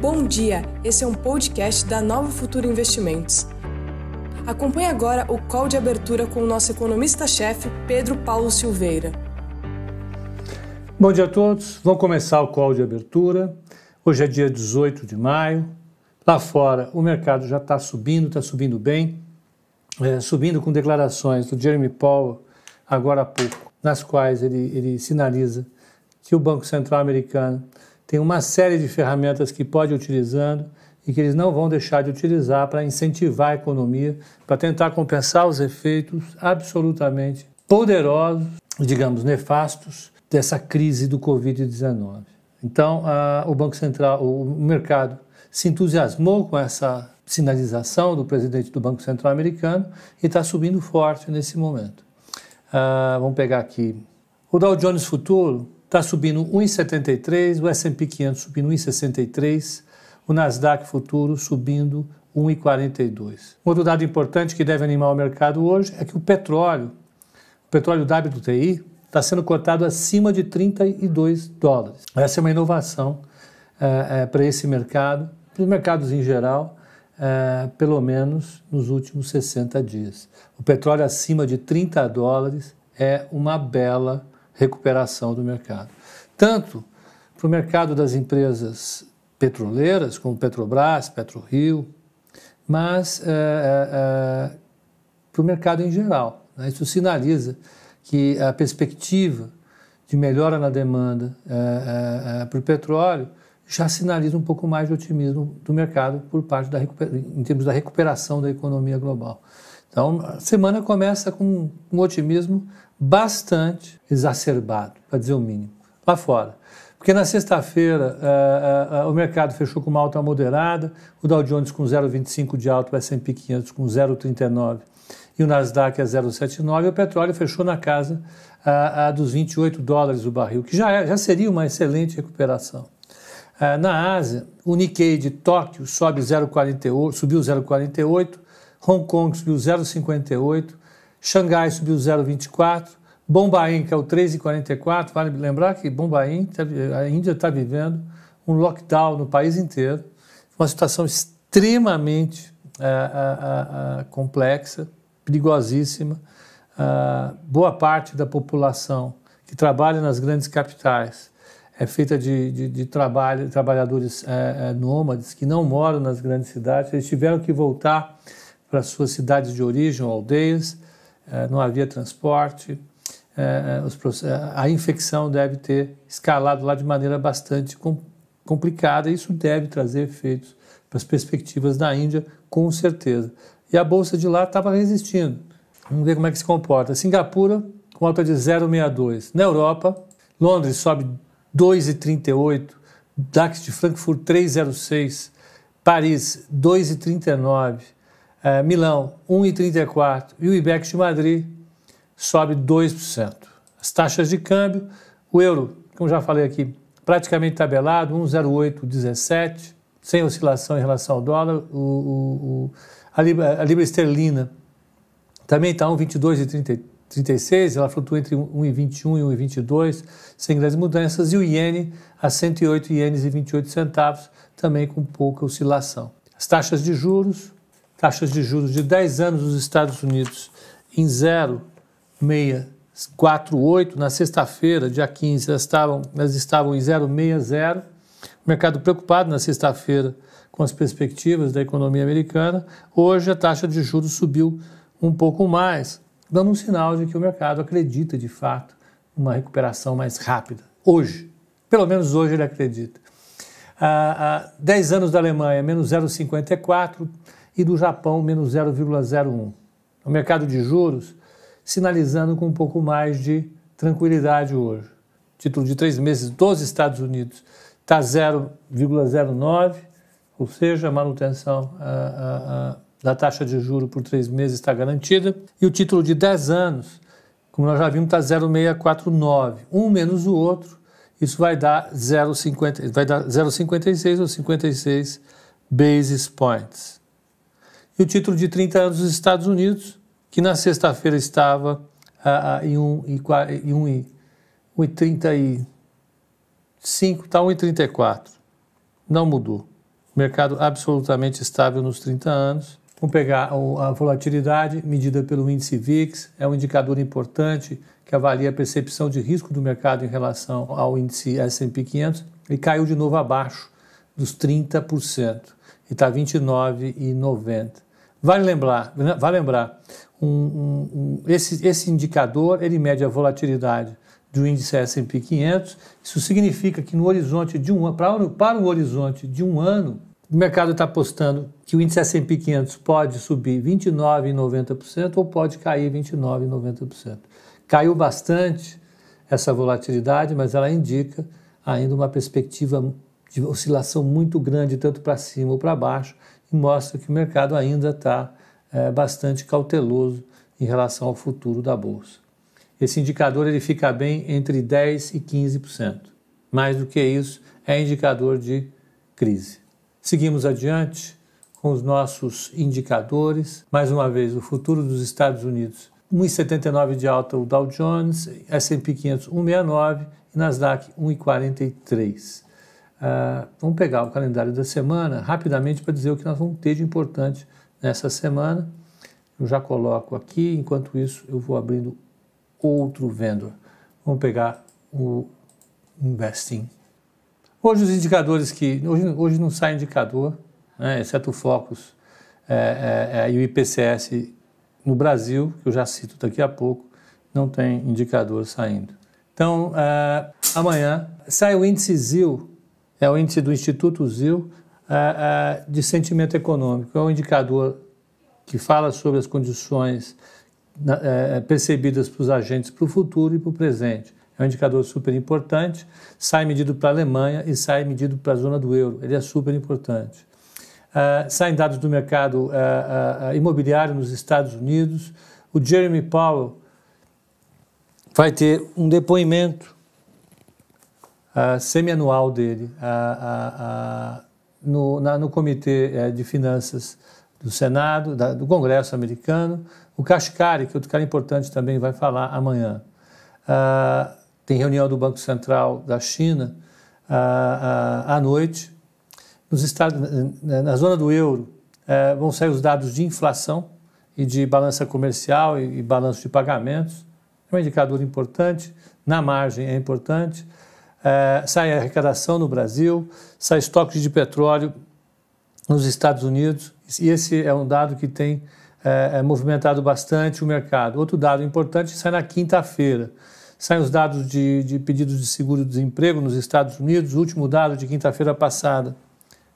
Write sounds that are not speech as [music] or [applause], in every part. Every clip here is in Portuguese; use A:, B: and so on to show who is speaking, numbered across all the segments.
A: Bom dia, esse é um podcast da Nova Futura Investimentos. Acompanhe agora o call de abertura com o nosso economista-chefe, Pedro Paulo Silveira.
B: Bom dia a todos, vamos começar o call de abertura. Hoje é dia 18 de maio. Lá fora, o mercado já está subindo, está subindo bem, é, subindo com declarações do Jeremy Powell agora há pouco, nas quais ele, ele sinaliza que o Banco Central americano tem uma série de ferramentas que pode ir utilizando e que eles não vão deixar de utilizar para incentivar a economia, para tentar compensar os efeitos absolutamente poderosos, digamos, nefastos dessa crise do Covid-19. Então, a, o Banco Central, o mercado se entusiasmou com essa sinalização do presidente do Banco Central americano e está subindo forte nesse momento. Ah, vamos pegar aqui. O Dow Jones Futuro está subindo 1,73, o S&P 500 subindo 1,63, o Nasdaq Futuro subindo 1,42. Outro dado importante que deve animar o mercado hoje é que o petróleo, o petróleo WTI, está sendo cotado acima de 32 dólares. Essa é uma inovação é, é, para esse mercado, para os mercados em geral, é, pelo menos nos últimos 60 dias. O petróleo acima de 30 dólares é uma bela recuperação do mercado. Tanto para o mercado das empresas petroleiras, como Petrobras, PetroRio, mas é, é, para o mercado em geral. Né? Isso sinaliza que a perspectiva de melhora na demanda é, para o petróleo já sinaliza um pouco mais de otimismo do mercado por parte da em termos da recuperação da economia global. Então, a semana começa com um otimismo bastante exacerbado, para dizer o mínimo, lá fora. Porque na sexta-feira uh, uh, uh, o mercado fechou com uma alta moderada, o Dow Jones com 0,25 de alta, o S&P 500 com 0,39 e o Nasdaq a 0,79 e o petróleo fechou na casa dos 28 dólares o barril, que já, é, já seria uma excelente recuperação. na Ásia, o Nikkei de Tóquio sobe 0,48, subiu 0,48, Hong Kong subiu 0,58, Xangai subiu 0,24, Bombaim, que é o 3,44, vale lembrar que Bombaim, tá a Índia está vivendo um lockdown no país inteiro, uma situação extremamente uh, uh, uh, complexa, perigosíssima. boa parte da população que trabalha nas grandes capitais é feita de, de, de trabalho, trabalhadores é, é, nômades que não moram nas grandes cidades, eles tiveram que voltar para suas cidades de origem aldeias, não havia transporte, é, é, a infecção deve ter escalado lá de maneira bastante complicada isso deve trazer efeitos para as perspectivas da Índia, com certeza. E a bolsa de lá estava resistindo. Vamos ver como é que se comporta. Singapura com alta de 0,62. Na Europa, Londres sobe 2,38, DAX de Frankfurt 3,06, Paris 2,39, é, Milão 1,34 e o IBEX de Madrid sobe 2%. As taxas de câmbio, o euro, como já falei aqui, praticamente tabelado, 1,0817, sem oscilação em relação ao dólar. O, o, o a, libra, a, libra, esterlina também está 1,22,36, ela flutua entre 1,21 e 1,22, sem grandes mudanças. E o iene a 108 ienes e 28 centavos, também com pouca oscilação. As taxas de juros, taxas de juros de 10 anos nos Estados Unidos em 0,648. Na sexta-feira, dia 15, elas estavam, elas estavam em 0,60. O mercado preocupado na sexta-feira com as perspectivas da economia americana. Hoje a taxa de juros subiu um pouco mais, dando um sinal de que o mercado acredita de fato numa recuperação mais rápida. Hoje, pelo menos hoje ele acredita. Ah, ah, 10 anos da Alemanha, menos 0,54 e do Japão, menos 0,01. O mercado de juros sinalizando com um pouco mais de tranquilidade hoje. Título de três meses dos Estados Unidos está 0,09, ou seja, a manutenção a, a, a, da taxa de juro por três meses está garantida. E o título de 10 anos, como nós já vimos, está 0,649. Um menos o outro, isso vai dar 0,56 vai dar 0,56 ou 56 basis points e o título de 30 anos dos Estados Unidos, que na sexta-feira estava uh, em 1,35, está 1,34. Não mudou. mercado absolutamente estável nos 30 anos. Vamos pegar a volatilidade medida pelo índice VIX, é um indicador importante que avalia a percepção de risco do mercado em relação ao índice S&P 500 e caiu de novo abaixo dos 30% e está 29,90. Vale lembrar, vale lembrar um, um, um, esse, esse indicador ele mede a volatilidade do índice S&P 500. Isso significa que no horizonte de um para, para o horizonte de um ano, o mercado está apostando que o índice S&P 500 pode subir 29,90% ou pode cair 29,90%. Caiu bastante essa volatilidade, mas ela indica ainda uma perspectiva de oscilação muito grande, tanto para cima ou para baixo, e mostra que o mercado ainda está é, bastante cauteloso em relação ao futuro da Bolsa. Esse indicador ele fica bem entre 10% e 15%. Mais do que isso, é indicador de crise. Seguimos adiante com os nossos indicadores. Mais uma vez, o futuro dos Estados Unidos, 1,79 de alta o Dow Jones, S&P 500 1,69 e Nasdaq 1,43. Uh, vamos pegar o calendário da semana rapidamente para dizer o que nós vamos ter de importante nessa semana. Eu já coloco aqui, enquanto isso eu vou abrindo outro vendor. Vamos pegar o Investing. Hoje os indicadores que. Hoje, hoje não sai indicador, né, exceto o Focus é, é, é, e o IPCS no Brasil, que eu já cito daqui a pouco, não tem indicador saindo. Então, é, amanhã sai o índice ZIL, é o índice do Instituto ZIL é, é, de sentimento econômico. É um indicador que fala sobre as condições percebidas para os agentes para o futuro e para o presente é um indicador super importante, sai medido para a Alemanha e sai medido para a zona do euro, ele é super importante. Uh, saem dados do mercado uh, imobiliário nos Estados Unidos, o Jeremy Powell vai ter um depoimento semianual dele no, na, no Comitê eh, de Finanças do Senado, da, do Congresso americano. O Kashkari, que é outro cara importante, também vai falar amanhã. Uh, tem reunião do Banco Central da China ah, ah, à noite. Nos estados, na zona do euro, eh, vão sair os dados de inflação e de balança comercial e, e balanço de pagamentos. É um indicador importante. Na margem é importante. Eh, sai arrecadação no Brasil, sai estoque de petróleo nos Estados Unidos. E esse é um dado que tem é, movimentado bastante o mercado. Outro dado importante sai na quinta-feira. Saem os dados de, de pedidos de seguro-desemprego nos Estados Unidos. O último dado de quinta-feira passada,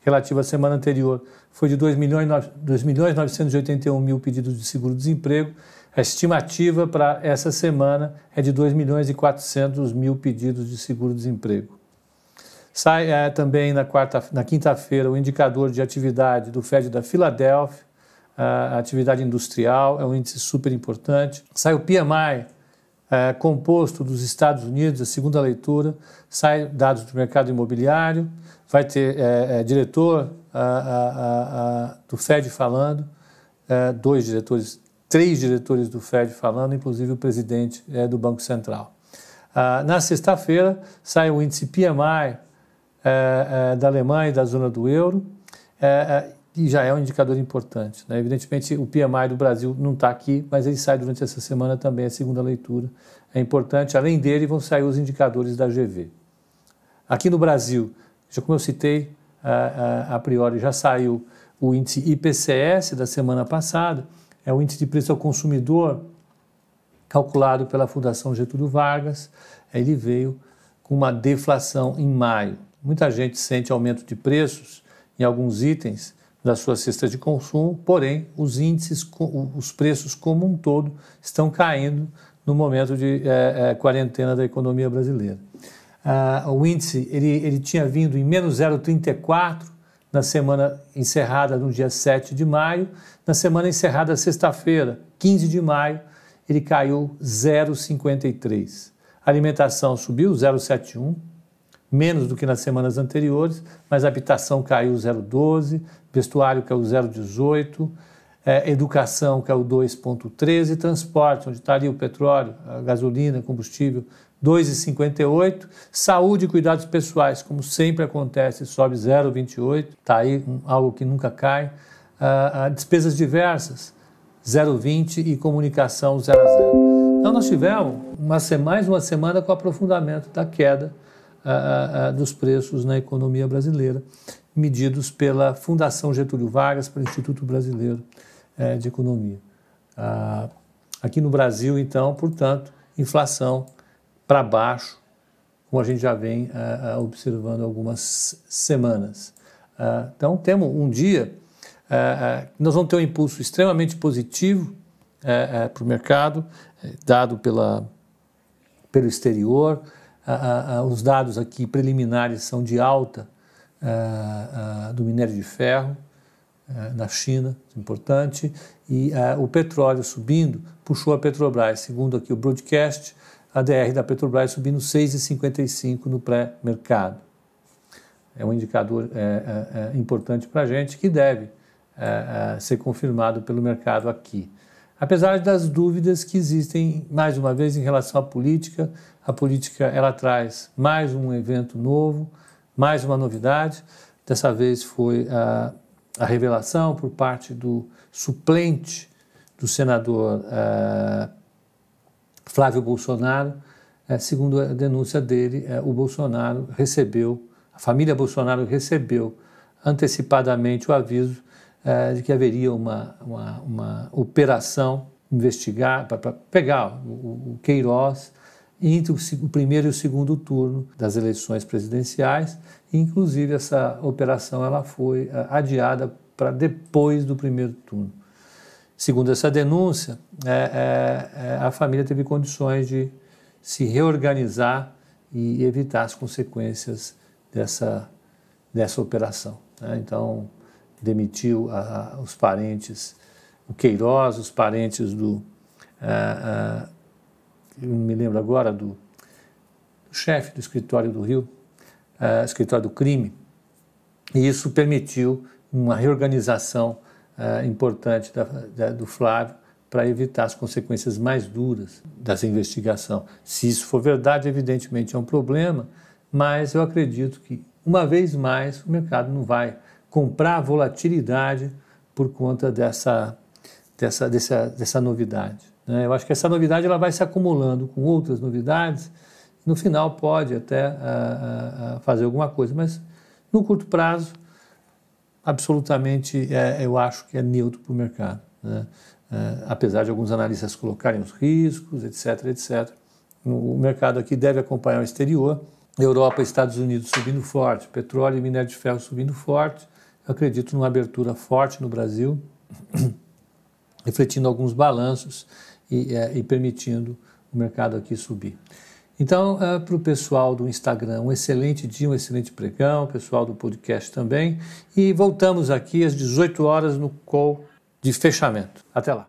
B: relativo à semana anterior, foi de 2 milhões, 2 milhões 981 mil pedidos de seguro-desemprego. A estimativa para essa semana é de 2 milhões e 400 mil pedidos de seguro-desemprego. Sai é, também na, quarta, na quinta-feira o indicador de atividade do Fed da Filadélfia, a atividade industrial, é um índice super importante. Sai o PMI é, composto dos Estados Unidos, a segunda leitura, sai dados do mercado imobiliário, vai ter é, é, diretor a, a, a, do FED falando, é, dois diretores, três diretores do FED falando, inclusive o presidente é, do Banco Central. Ah, na sexta-feira sai o índice PMI é, da Alemanha e da zona do euro, e já é um indicador importante. Né? Evidentemente, o PMI do Brasil não está aqui, mas ele sai durante essa semana também, a segunda leitura. É importante. Além dele, vão sair os indicadores da GV. Aqui no Brasil, já como eu citei, a, a, a priori já saiu o índice IPCS da semana passada, é o índice de preço ao consumidor calculado pela Fundação Getúlio Vargas. Ele veio com uma deflação em maio. Muita gente sente aumento de preços em alguns itens, da sua cesta de consumo, porém os índices, os preços como um todo estão caindo no momento de é, é, quarentena da economia brasileira. Ah, o índice ele, ele tinha vindo em menos 0,34 na semana encerrada no dia 7 de maio, na semana encerrada sexta-feira, 15 de maio, ele caiu 0,53. A alimentação subiu 0,71, menos do que nas semanas anteriores, mas habitação caiu 0,12, vestuário caiu 0,18, é, educação caiu 2,13, transporte, onde está ali o petróleo, a gasolina, combustível, 2,58. Saúde e cuidados pessoais, como sempre acontece, sobe 0,28. Está aí algo que nunca cai. Uh, uh, despesas diversas, 0,20 e comunicação 0 a 0. Então nós tivemos uma, mais uma semana com aprofundamento da queda uh, dos preços na economia brasileira, medidos pela Fundação Getúlio Vargas, pelo Instituto Brasileiro eh, de Economia. aqui no Brasil, então, portanto, inflação para baixo, como a gente já vem uh, uh, observando algumas semanas. Uh, então, temos um dia nós vamos ter um impulso extremamente positivo para o mercado, dado pela, pelo exterior. os dados aqui preliminares são de alta do minério de ferro na China, importante, e o petróleo subindo puxou a Petrobras, segundo aqui o broadcast, a DR da Petrobras subindo 6,55 no pré-mercado. É um indicador é, é, é importante para a gente que deve é, é, ser confirmado pelo mercado aqui. Apesar das dúvidas que existem, mais uma vez, em relação à política, a política ela traz mais um evento novo, mais uma novidade. Dessa vez foi a, a revelação por parte do suplente do senador é, Flávio Bolsonaro, é, segundo a denúncia dele, é, o Bolsonaro recebeu, a família Bolsonaro recebeu antecipadamente o aviso é, de que haveria uma, uma, uma operação investigar para pegar o, o Queiroz entre o, o, primeiro e o segundo turno das eleições presidenciais. Inclusive essa operação ela foi adiada para depois do primeiro turno. Segundo essa denúncia, é, é, é, a família teve condições de se reorganizar e evitar as consequências dessa, dessa operação. Né? Então, demitiu a, a, os parentes, o Queiroz, os parentes do. A, eu não me lembro agora do, do chefe do escritório do Rio, escritório do crime, e isso permitiu uma reorganização uh, importante da, da, do Flávio para evitar as consequências mais duras dessa investigação. Se isso for verdade, evidentemente é um problema, mas eu acredito que, uma vez mais, o mercado não vai comprar volatilidade por conta dessa, dessa, dessa, dessa novidade. Né? Eu acho que essa novidade ela vai se acumulando com outras novidades, no final pode até uh, uh, fazer alguma coisa, mas no curto prazo absolutamente, é, eu acho que é neutro para o mercado. Né? É, apesar de alguns analistas colocarem os riscos, etc, etc. O mercado aqui deve acompanhar o exterior. Europa e Estados Unidos subindo forte, petróleo e minério de ferro subindo forte. Eu acredito numa abertura forte no Brasil, [clears throat] refletindo alguns balanços e, é, e permitindo o mercado aqui subir. Então, uh, para o pessoal do Instagram, um excelente dia, um excelente pregão, pessoal do podcast também. E voltamos aqui às 18 horas no call de fechamento. Até lá.